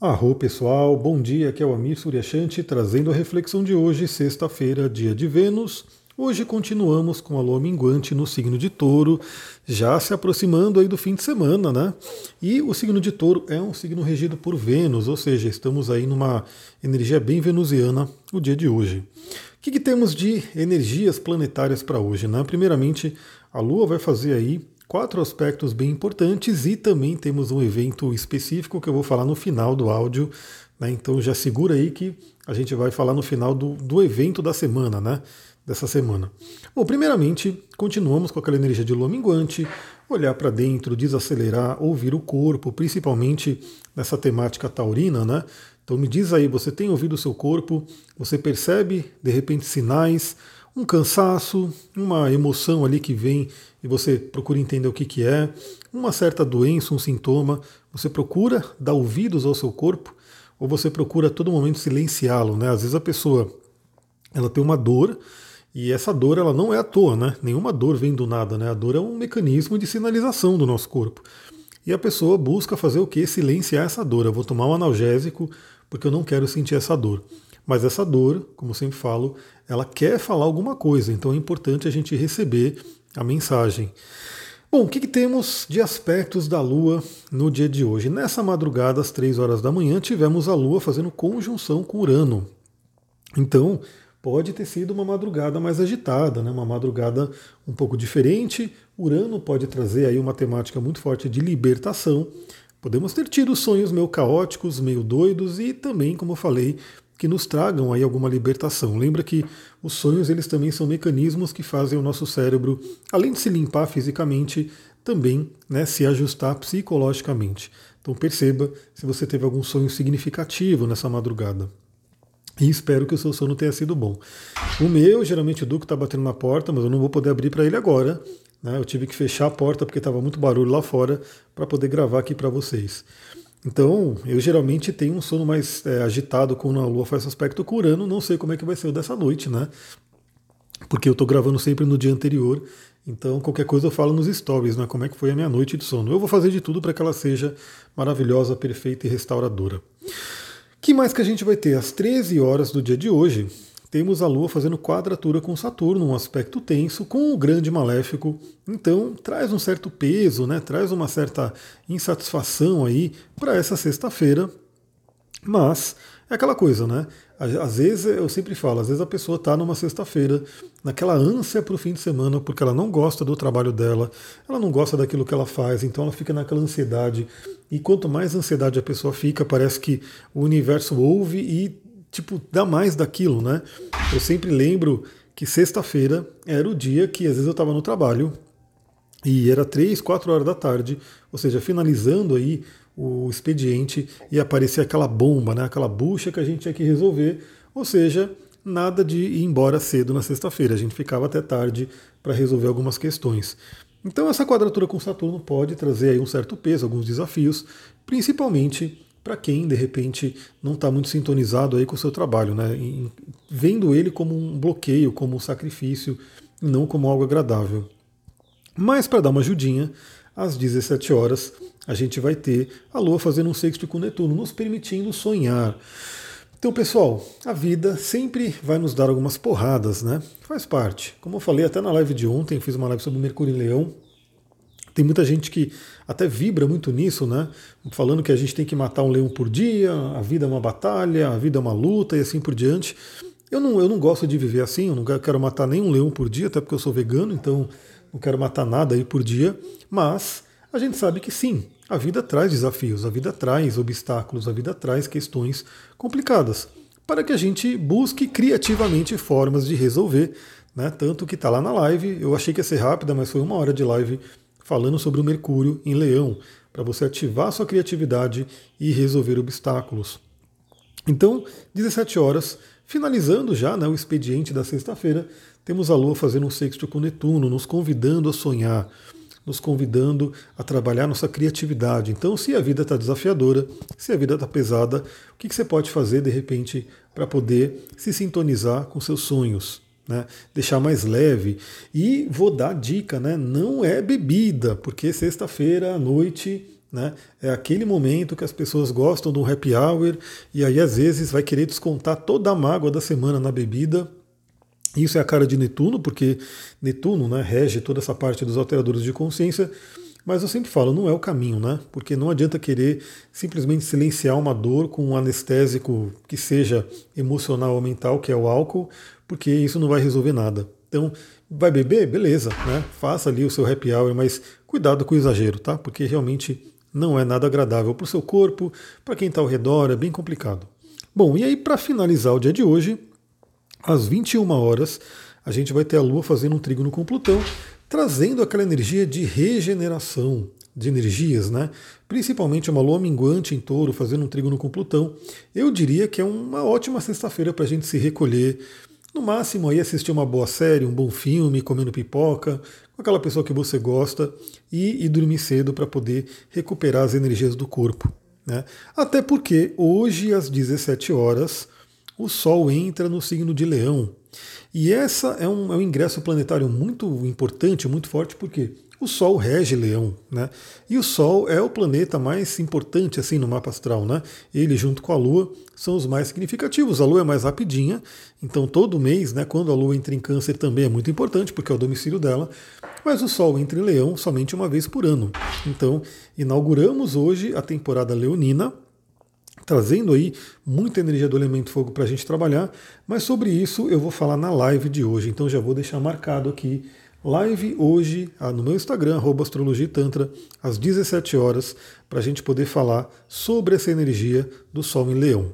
Arro pessoal, bom dia, aqui é o Amir Suryashanti trazendo a reflexão de hoje, sexta-feira, dia de Vênus. Hoje continuamos com a lua minguante no signo de touro, já se aproximando aí do fim de semana, né? E o signo de touro é um signo regido por Vênus, ou seja, estamos aí numa energia bem venusiana o dia de hoje. O que, que temos de energias planetárias para hoje? Né? Primeiramente, a Lua vai fazer aí quatro aspectos bem importantes e também temos um evento específico que eu vou falar no final do áudio. Né? Então já segura aí que a gente vai falar no final do, do evento da semana, né? Dessa semana. Bom, primeiramente, continuamos com aquela energia de lua minguante, olhar para dentro, desacelerar, ouvir o corpo, principalmente nessa temática taurina, né? Então me diz aí, você tem ouvido o seu corpo? Você percebe de repente sinais? Um cansaço, uma emoção ali que vem e você procura entender o que, que é, uma certa doença, um sintoma, você procura dar ouvidos ao seu corpo ou você procura a todo momento silenciá-lo, né? Às vezes a pessoa ela tem uma dor e essa dor ela não é à toa, né? Nenhuma dor vem do nada, né? A dor é um mecanismo de sinalização do nosso corpo. E a pessoa busca fazer o que? Silenciar essa dor. Eu vou tomar um analgésico porque eu não quero sentir essa dor. Mas essa dor, como sempre falo, ela quer falar alguma coisa, então é importante a gente receber a mensagem. Bom, o que, que, temos de aspectos da Lua no dia de hoje? Nessa madrugada, às 3 horas da manhã, tivemos a Lua fazendo conjunção com Urano. Então, pode ter sido uma madrugada mais agitada, né? uma madrugada um pouco diferente. Urano pode trazer aí uma temática muito forte de libertação. Podemos ter tido sonhos meio caóticos, meio doidos e também, como eu falei, que nos tragam aí alguma libertação. Lembra que os sonhos eles também são mecanismos que fazem o nosso cérebro, além de se limpar fisicamente, também né, se ajustar psicologicamente. Então perceba se você teve algum sonho significativo nessa madrugada. E espero que o seu sono tenha sido bom. O meu, geralmente o Duque está batendo na porta, mas eu não vou poder abrir para ele agora. Né? Eu tive que fechar a porta porque estava muito barulho lá fora para poder gravar aqui para vocês. Então, eu geralmente tenho um sono mais é, agitado quando a Lua faz aspecto com Urano. Não sei como é que vai ser o dessa noite, né? Porque eu estou gravando sempre no dia anterior. Então, qualquer coisa eu falo nos stories, né? Como é que foi a minha noite de sono. Eu vou fazer de tudo para que ela seja maravilhosa, perfeita e restauradora. que mais que a gente vai ter? Às 13 horas do dia de hoje, temos a Lua fazendo quadratura com Saturno, um aspecto tenso, com o grande maléfico. Então traz um certo peso, né? traz uma certa insatisfação aí para essa sexta-feira. Mas é aquela coisa, né? Às vezes, eu sempre falo, às vezes a pessoa está numa sexta-feira, naquela ânsia para o fim de semana, porque ela não gosta do trabalho dela, ela não gosta daquilo que ela faz, então ela fica naquela ansiedade. E quanto mais ansiedade a pessoa fica, parece que o universo ouve e tipo, dá mais daquilo, né? Eu sempre lembro que sexta-feira era o dia que às vezes eu estava no trabalho e era três, quatro horas da tarde, ou seja, finalizando aí o expediente e aparecia aquela bomba, né? Aquela bucha que a gente tinha que resolver, ou seja, nada de ir embora cedo na sexta-feira, a gente ficava até tarde para resolver algumas questões. Então essa quadratura com Saturno pode trazer aí um certo peso, alguns desafios, principalmente para quem de repente não está muito sintonizado aí com o seu trabalho, né? E, vendo ele como um bloqueio, como um sacrifício, e não como algo agradável. Mas para dar uma ajudinha, às 17 horas a gente vai ter a Lua fazendo um sexto com Netuno, nos permitindo sonhar. Então, pessoal, a vida sempre vai nos dar algumas porradas, né? Faz parte. Como eu falei até na live de ontem, fiz uma live sobre Mercúrio em Leão, tem muita gente que até vibra muito nisso, né? Falando que a gente tem que matar um leão por dia, a vida é uma batalha, a vida é uma luta e assim por diante. Eu não, eu não gosto de viver assim, eu não quero matar nenhum leão por dia, até porque eu sou vegano, então não quero matar nada aí por dia. Mas a gente sabe que sim, a vida traz desafios, a vida traz obstáculos, a vida traz questões complicadas. Para que a gente busque criativamente formas de resolver. Né? Tanto que está lá na live, eu achei que ia ser rápida, mas foi uma hora de live falando sobre o Mercúrio em Leão, para você ativar sua criatividade e resolver obstáculos. Então, 17 horas, finalizando já né, o expediente da sexta-feira, temos a Lua fazendo um sexto com Netuno, nos convidando a sonhar, nos convidando a trabalhar nossa criatividade. Então, se a vida está desafiadora, se a vida está pesada, o que, que você pode fazer de repente para poder se sintonizar com seus sonhos? Né? deixar mais leve. E vou dar dica, né? não é bebida, porque sexta-feira à noite Né? É aquele momento que as pessoas gostam do happy hour e aí às vezes vai querer descontar toda a mágoa da semana na bebida. Isso é a cara de Netuno, porque Netuno né, rege toda essa parte dos alteradores de consciência. Mas eu sempre falo, não é o caminho, né? Porque não adianta querer simplesmente silenciar uma dor com um anestésico que seja emocional ou mental, que é o álcool, porque isso não vai resolver nada. Então, vai beber? Beleza, né? Faça ali o seu happy hour, mas cuidado com o exagero, tá? Porque realmente não é nada agradável para o seu corpo, para quem está ao redor, é bem complicado. Bom, e aí para finalizar o dia de hoje, às 21 horas, a gente vai ter a Lua fazendo um trígono com Plutão, trazendo aquela energia de regeneração de energias, né? Principalmente uma lua minguante em touro fazendo um trígono com Plutão. Eu diria que é uma ótima sexta-feira para a gente se recolher, no máximo aí assistir uma boa série, um bom filme, comendo pipoca, com aquela pessoa que você gosta e, e dormir cedo para poder recuperar as energias do corpo. Né? Até porque hoje às 17 horas o Sol entra no signo de Leão. E essa é um, é um ingresso planetário muito importante, muito forte, porque o Sol rege Leão, né? E o Sol é o planeta mais importante assim no mapa astral, né? Ele junto com a Lua são os mais significativos. A Lua é mais rapidinha, então todo mês, né, quando a Lua entra em Câncer também é muito importante porque é o domicílio dela. Mas o Sol entra em Leão somente uma vez por ano. Então inauguramos hoje a temporada leonina, trazendo aí muita energia do elemento fogo para a gente trabalhar, mas sobre isso eu vou falar na live de hoje, então já vou deixar marcado aqui live hoje ah, no meu Instagram, astrologitantra, às 17 horas, para a gente poder falar sobre essa energia do Sol em Leão.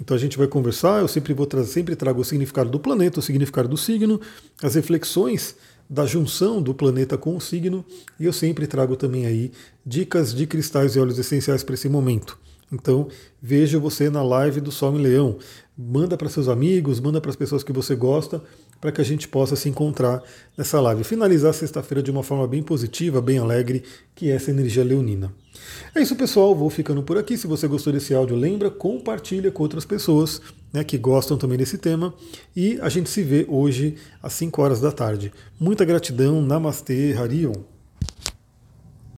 Então a gente vai conversar, eu sempre vou trazer, sempre trago o significado do planeta, o significado do signo, as reflexões da junção do planeta com o signo, e eu sempre trago também aí dicas de cristais e óleos essenciais para esse momento. Então, veja você na live do Sol em Leão. Manda para seus amigos, manda para as pessoas que você gosta, para que a gente possa se encontrar nessa live. Finalizar sexta-feira de uma forma bem positiva, bem alegre, que é essa energia leonina. É isso, pessoal. Vou ficando por aqui. Se você gostou desse áudio, lembra, compartilha com outras pessoas né, que gostam também desse tema. E a gente se vê hoje às 5 horas da tarde. Muita gratidão. Namastê, Harion.